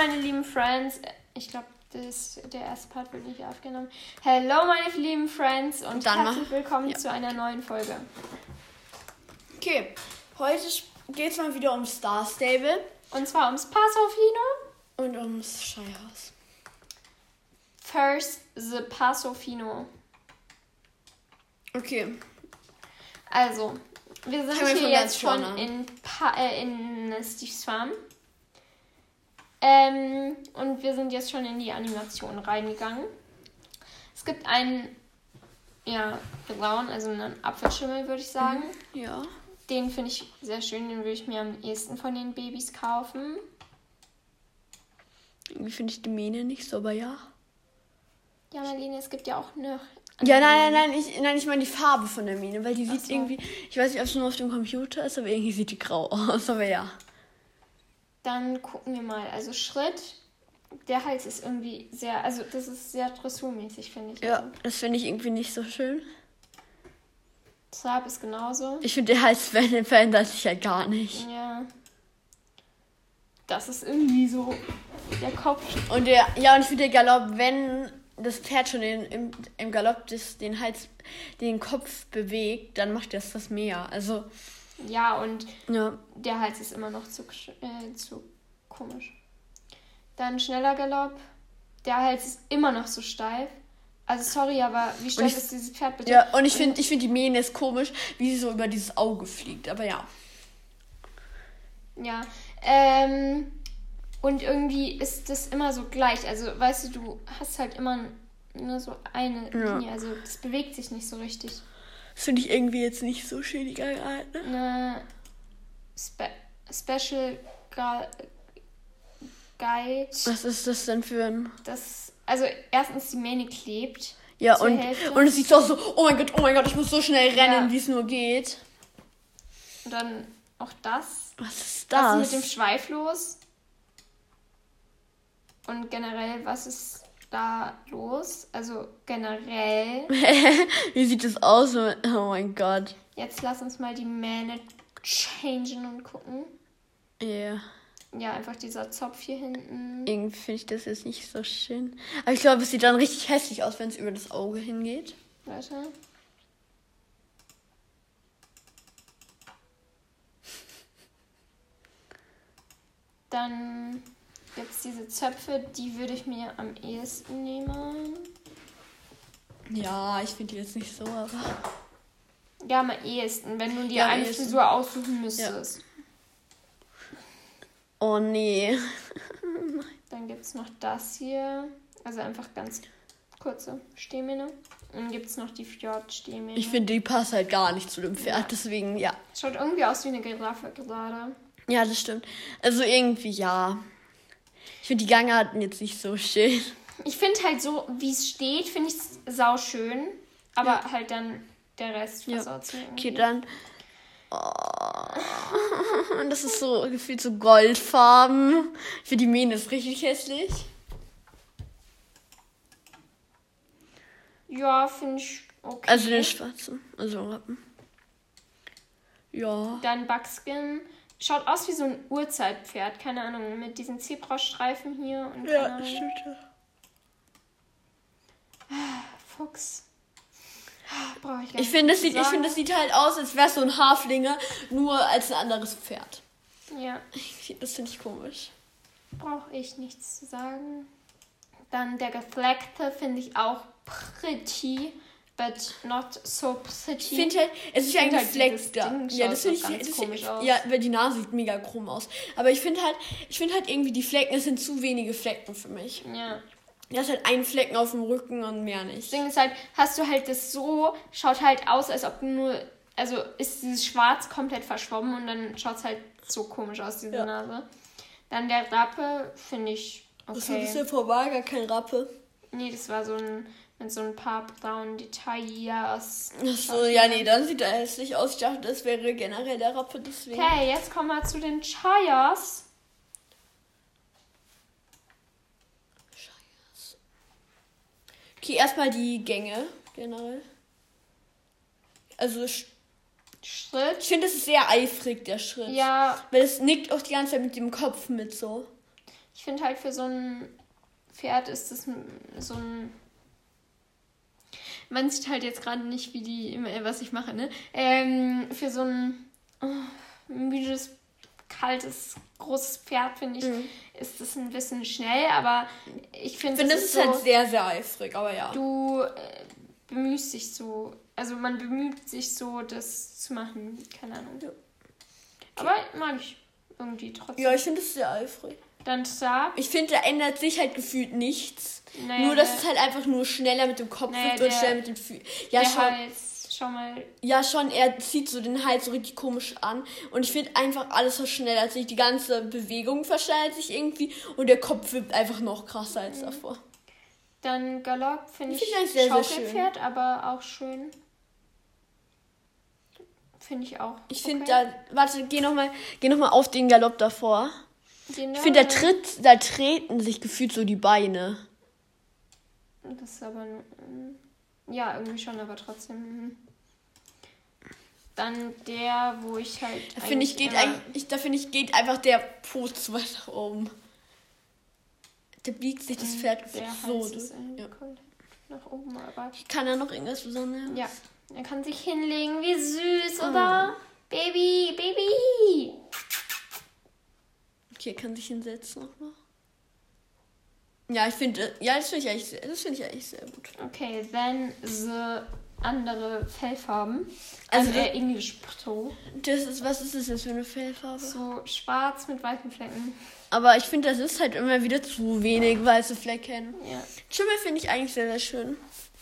meine lieben Friends. Ich glaube, der erste Part wird nicht aufgenommen. Hello, meine lieben Friends und Dann herzlich willkommen ja. zu einer neuen Folge. Okay, heute geht es mal wieder um Star Stable. Und zwar ums Passofino. Und ums Scheihhaus. First, the Passofino. Okay. Also, wir sind hier jetzt schon in, pa äh, in Steve's Farm. Ähm, und wir sind jetzt schon in die Animation reingegangen. Es gibt einen, ja, blauen, also einen Apfelschimmel, würde ich sagen. Mhm, ja. Den finde ich sehr schön, den würde ich mir am ehesten von den Babys kaufen. Irgendwie finde ich die Mähne nicht so, aber ja. Ja, Marlene, es gibt ja auch eine. Ja, nein, nein, nein, ich, nein, ich meine die Farbe von der Mähne, weil die sieht so. irgendwie, ich weiß nicht, ob es nur auf dem Computer ist, aber irgendwie sieht die grau aus, aber ja. Dann gucken wir mal. Also Schritt, der Hals ist irgendwie sehr, also das ist sehr dressurmäßig, finde ich. Ja, also. das finde ich irgendwie nicht so schön. Trab ist genauso. Ich finde, der Hals verändert sich ja gar nicht. Ja. Das ist irgendwie so der Kopf. Und der, ja, und ich finde der Galopp, wenn das Pferd schon in, im, im Galopp das, den Hals, den Kopf bewegt, dann macht das das mehr. Also ja, und ja. der Hals ist immer noch zu, äh, zu komisch. Dann schneller Galopp. Der Hals ist immer noch so steif. Also sorry, aber wie steif ist dieses Pferd bitte? Ja, und ich finde ich find die Mähne ist komisch, wie sie so über dieses Auge fliegt. Aber ja. Ja. Ähm, und irgendwie ist das immer so gleich. Also, weißt du, du hast halt immer nur so eine ja. Linie. Also, das bewegt sich nicht so richtig. Das finde ich irgendwie jetzt nicht so schön, die Gangart. Ne? Eine Spe Special Guide. Was ist das denn für ein. Das, also, erstens, die Mähne klebt. Ja, und, und es sieht doch so, oh mein Gott, oh mein Gott, ich muss so schnell rennen, ja. wie es nur geht. Und dann auch das. Was ist das? Was ist mit dem Schweif los? Und generell, was ist da los? Also generell. Wie sieht es aus? Oh mein Gott. Jetzt lass uns mal die Mähne changen und gucken. Ja. Yeah. Ja, einfach dieser Zopf hier hinten. Irgendwie finde ich das jetzt nicht so schön. Aber ich glaube, es sieht dann richtig hässlich aus, wenn es über das Auge hingeht. Weiter. Dann Jetzt diese Zöpfe, die würde ich mir am ehesten nehmen. Ja, ich finde die jetzt nicht so, aber. Ja, am ehesten, wenn du dir ja, eine ehesten. Frisur aussuchen müsstest. Ja. Oh nee. Dann gibt es noch das hier. Also einfach ganz kurze Stehmähne. Und dann gibt es noch die Fjord-Stehmähne. Ich finde, die passt halt gar nicht zu dem Pferd, ja. deswegen ja. Schaut irgendwie aus wie eine Giraffe gerade. Ja, das stimmt. Also irgendwie ja. Ich finde die Gangarten jetzt nicht so schön. Ich finde halt so, wie es steht, finde ich es sau schön. Aber ja. halt dann der Rest versaut ja. Okay, dann. Oh, das ist so gefühlt so goldfarben. Ich finde die Mähne ist richtig hässlich. Ja, finde ich okay. Also den schwarzen. Also Rappen. Ja. Dann Buckskin. Schaut aus wie so ein Urzeitpferd, keine Ahnung, mit diesen Zebrastreifen hier und Ja, stimmt. Ah, Fuchs. Brauche ich gar ich finde, das, sieht, ich find, das sieht halt aus, als wäre es so ein Haflinger, nur als ein anderes Pferd. Ja. Das finde ich komisch. Brauche ich nichts zu sagen. Dann der Gefleckte finde ich auch pretty but not so pretty. Ich finde halt, es ist ja ein Fleck da. Ja, das finde ich ganz das komisch aus. Ja, weil die Nase sieht mega krumm aus. Aber ich finde halt, ich finde halt irgendwie die Flecken, es sind zu wenige Flecken für mich. Ja. Da ist halt ein Flecken auf dem Rücken und mehr nicht. Das Ding ist halt, hast du halt das so, schaut halt aus, als ob du nur, also ist dieses Schwarz komplett verschwommen und dann schaut es halt so komisch aus, diese ja. Nase. Dann der Rappe finde ich okay. Das ist ein bisschen vorbei, gar kein Rappe. Nee, das war so ein mit so ein paar braunen Details. Achso, ja, nee, dann sieht er hässlich aus. Ich dachte, das wäre generell der Rappe, deswegen. Okay, jetzt kommen wir zu den Chayas. Okay, erstmal die Gänge generell. Also Schritt. Ich finde, das ist sehr eifrig, der Schritt. Ja. Weil es nickt auch die ganze Zeit mit dem Kopf mit so. Ich finde halt für so ein Pferd ist das so ein. Man sieht halt jetzt gerade nicht, wie die, was ich mache, ne? Ähm, für so ein oh, müdes, kaltes, großes Pferd, finde ich, mhm. ist das ein bisschen schnell, aber ich finde. Ich finde, das ist, halt so, halt sehr, sehr eifrig, aber ja. Du äh, bemühst dich so, also man bemüht sich so, das zu machen, keine Ahnung. Ja. Aber mag ich irgendwie trotzdem. Ja, ich finde es sehr eifrig. Dann Star. Ich finde, da ändert sich halt gefühlt nichts. Naja, nur, dass es halt einfach nur schneller mit dem Kopf naja, wird und schneller mit den Füßen. Ja, schon. Hals, schau mal. Ja, schon, er zieht so den Hals so richtig komisch an. Und ich finde einfach, alles verschnellert sich. Die ganze Bewegung verschnellert sich irgendwie. Und der Kopf wird einfach noch krasser als mhm. davor. Dann Galopp finde ich, find ich sehr, Schaukelpferd, sehr schön. aber auch schön. Finde ich auch. Ich okay. finde da, warte, geh nochmal noch, auf den Galopp davor. Genau. Ich finde, da, tritt, da treten sich gefühlt so die Beine. Das ist aber. Mm, ja, irgendwie schon, aber trotzdem. Mm. Dann der, wo ich halt. Da finde ich, geht eigentlich, da finde ich, geht einfach der Po zu weit nach oben. Da biegt sich das mm, Pferd so. Ja. Nach oben, aber. Ich kann da noch irgendwas Besonderes. Ja. Er kann sich hinlegen. Wie süß, oh. oder? Baby, Baby. Okay, kann sich hinsetzen auch noch. Ja, ich finde, ja, das finde ich, eigentlich, das find ich eigentlich sehr gut. Okay, then the andere Fellfarben. Also, also der English Pro. Das ist, was ist das jetzt für eine Fellfarbe? So schwarz mit weißen Flecken. Aber ich finde, das ist halt immer wieder zu wenig weiße Flecken. Ja. Schimmel finde ich eigentlich sehr, sehr schön.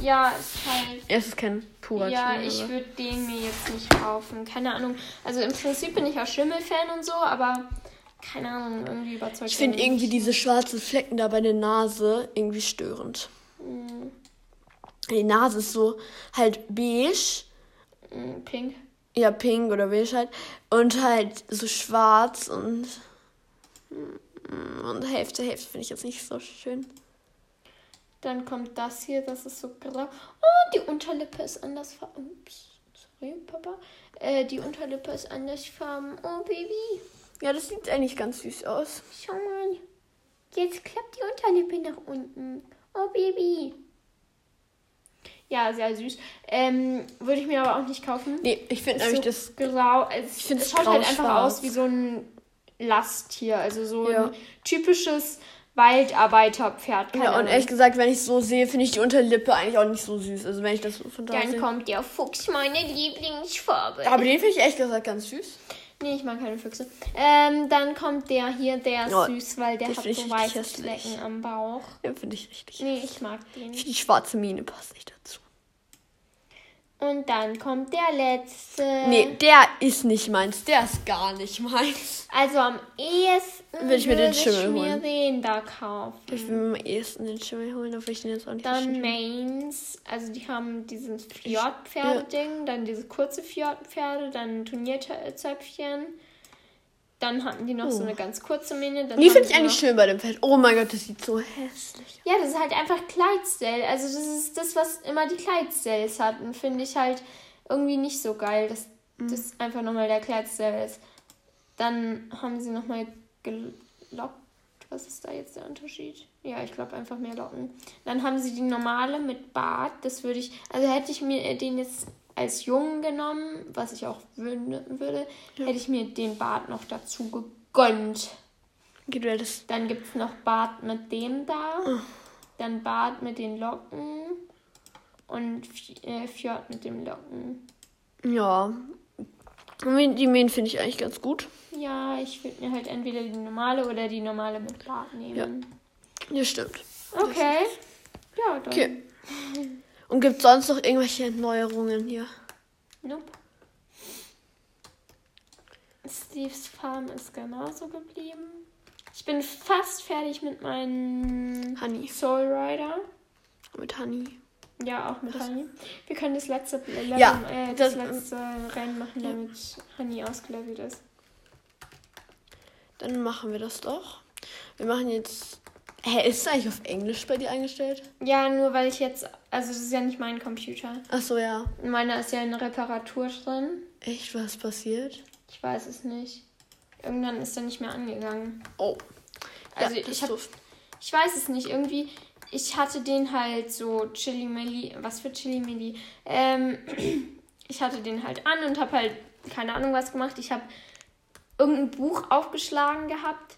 Ja, ist halt. Es ist kein purer Ja, Schimmel, ich würde den mir jetzt nicht kaufen. Keine Ahnung. Also im Prinzip bin ich auch Schimmel-Fan und so, aber keine Ahnung, irgendwie überzeugt. Ich finde irgendwie diese schwarzen Flecken da bei der Nase irgendwie störend. Mhm. Die Nase ist so halt beige. Mhm, pink. Ja, pink oder beige halt. Und halt so schwarz und. Und Hälfte, Hälfte finde ich jetzt nicht so schön. Dann kommt das hier, das ist so grau. Oh, die Unterlippe ist anders farben. Ups, sorry, Papa. Äh, die Unterlippe ist anders farben. Oh, Baby. Ja, das sieht eigentlich ganz süß aus. Schau mal. Jetzt klappt die Unterlippe nach unten. Oh, Baby. Ja, sehr süß. Ähm, würde ich mir aber auch nicht kaufen. Nee, ich finde nämlich so das grau. Es, ich finde es schaut halt einfach aus wie so ein Lasttier. Also so ja. ein typisches Waldarbeiterpferd. Ja, und ehrlich gesagt, wenn ich so sehe, finde ich die Unterlippe eigentlich auch nicht so süß. Also wenn ich das von da Dann sehe. kommt der Fuchs, meine Lieblingsfarbe. Aber den finde ich ehrlich gesagt ganz süß. Nee, ich mag keine Füchse. Ähm, dann kommt der hier, der ist oh, süß, weil der hat so weiße Flecken am Bauch. Den finde ich richtig. Nee, ich mag den. Die schwarze Mine passt nicht dazu. Und dann kommt der letzte. Nee, der ist nicht meins. Der ist gar nicht meins. Also am ehesten würde ich mir den Schimmel ich mir den da kaufen. Ich will mir am ehesten den Schimmel holen, obwohl ich den jetzt auch nicht Dann Mains. Also die haben dieses Fjordpferde-Ding, ja. dann diese kurze Fjordpferde, dann Turnierzöpfchen. Dann hatten die noch oh. so eine ganz kurze Mähne. die finde ich eigentlich schön bei dem Pferd. Oh mein Gott, das sieht so hässlich aus. Ja, das ist halt einfach Kleidstyle. Also das ist das, was immer die Kleidstyles hatten. Finde ich halt irgendwie nicht so geil, dass mhm. das einfach nochmal der Kleidstyle ist. Dann haben sie nochmal gelockt. Was ist da jetzt der Unterschied? Ja, ich glaube einfach mehr Locken. Dann haben sie die normale mit Bart. Das würde ich, also hätte ich mir den jetzt als Jungen genommen, was ich auch würde, ja. hätte ich mir den Bart noch dazu gegönnt. Geht das? Dann gibt es noch Bart mit dem da. Oh. Dann Bart mit den Locken. Und äh, Fjord mit dem Locken. Ja. Die Mähen finde ich eigentlich ganz gut. Ja, ich würde mir halt entweder die normale oder die normale mit Bart nehmen. Ja, ja stimmt. Okay. Ja, dann. Okay. Und gibt es sonst noch irgendwelche Neuerungen hier? Nope. Steves Farm ist genauso geblieben. Ich bin fast fertig mit meinem Honey. Soul Rider. Mit Honey. Ja, auch mit Was? Honey. Wir können das letzte Level, ja, äh, das, das letzte Rennen machen, damit Honey ausgelevelt ist. Dann machen wir das doch. Wir machen jetzt Hä, ist es eigentlich auf Englisch bei dir eingestellt? Ja, nur weil ich jetzt. Also, das ist ja nicht mein Computer. Ach so, ja. Meiner ist ja eine Reparatur drin. Echt? Was passiert? Ich weiß es nicht. Irgendwann ist er nicht mehr angegangen. Oh. Also ja, ich habe, ich weiß es nicht, irgendwie, ich hatte den halt so Chili Milli, was für Chili Milli, ähm, ich hatte den halt an und habe halt keine Ahnung was gemacht. Ich habe irgendein Buch aufgeschlagen gehabt.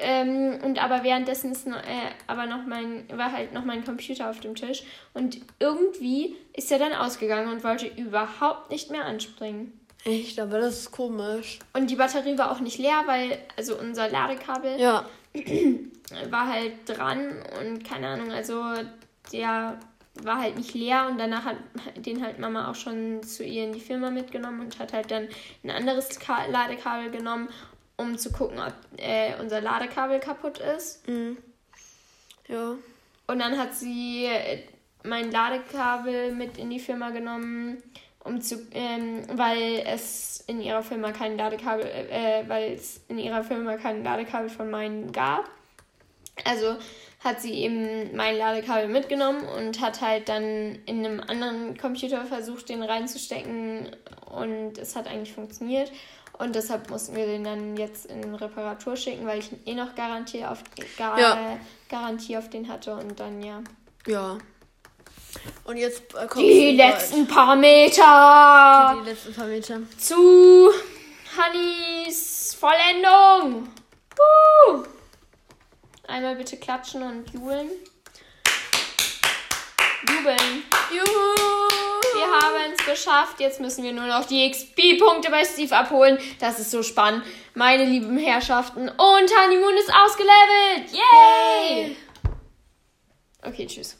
Ähm, und aber währenddessen ist noch, äh, aber noch mein, war halt noch mein Computer auf dem Tisch. Und irgendwie ist er dann ausgegangen und wollte überhaupt nicht mehr anspringen. Echt, aber das ist komisch. Und die Batterie war auch nicht leer, weil, also unser Ladekabel ja. war halt dran und keine Ahnung, also der war halt nicht leer und danach hat den halt Mama auch schon zu ihr in die Firma mitgenommen und hat halt dann ein anderes Ka Ladekabel genommen, um zu gucken, ob äh, unser Ladekabel kaputt ist. Mhm. Ja. Und dann hat sie äh, mein Ladekabel mit in die Firma genommen um zu, ähm, weil es in ihrer Firma kein Ladekabel, äh, weil es in ihrer Firma kein Ladekabel von meinen gab. Also hat sie eben mein Ladekabel mitgenommen und hat halt dann in einem anderen Computer versucht, den reinzustecken und es hat eigentlich funktioniert. Und deshalb mussten wir den dann jetzt in Reparatur schicken, weil ich eh noch Garantie auf, Gar ja. Garantie auf den hatte und dann ja. Ja, und jetzt äh, kommt die letzten paar Meter. Die letzten paar Meter. Zu Hannis Vollendung. Woo! Einmal bitte klatschen und jubeln. Jubeln. Juhu! Wir haben es geschafft. Jetzt müssen wir nur noch die XP-Punkte bei Steve abholen. Das ist so spannend. Meine lieben Herrschaften. Und Honeymoon ist ausgelevelt. Yay! Okay, tschüss.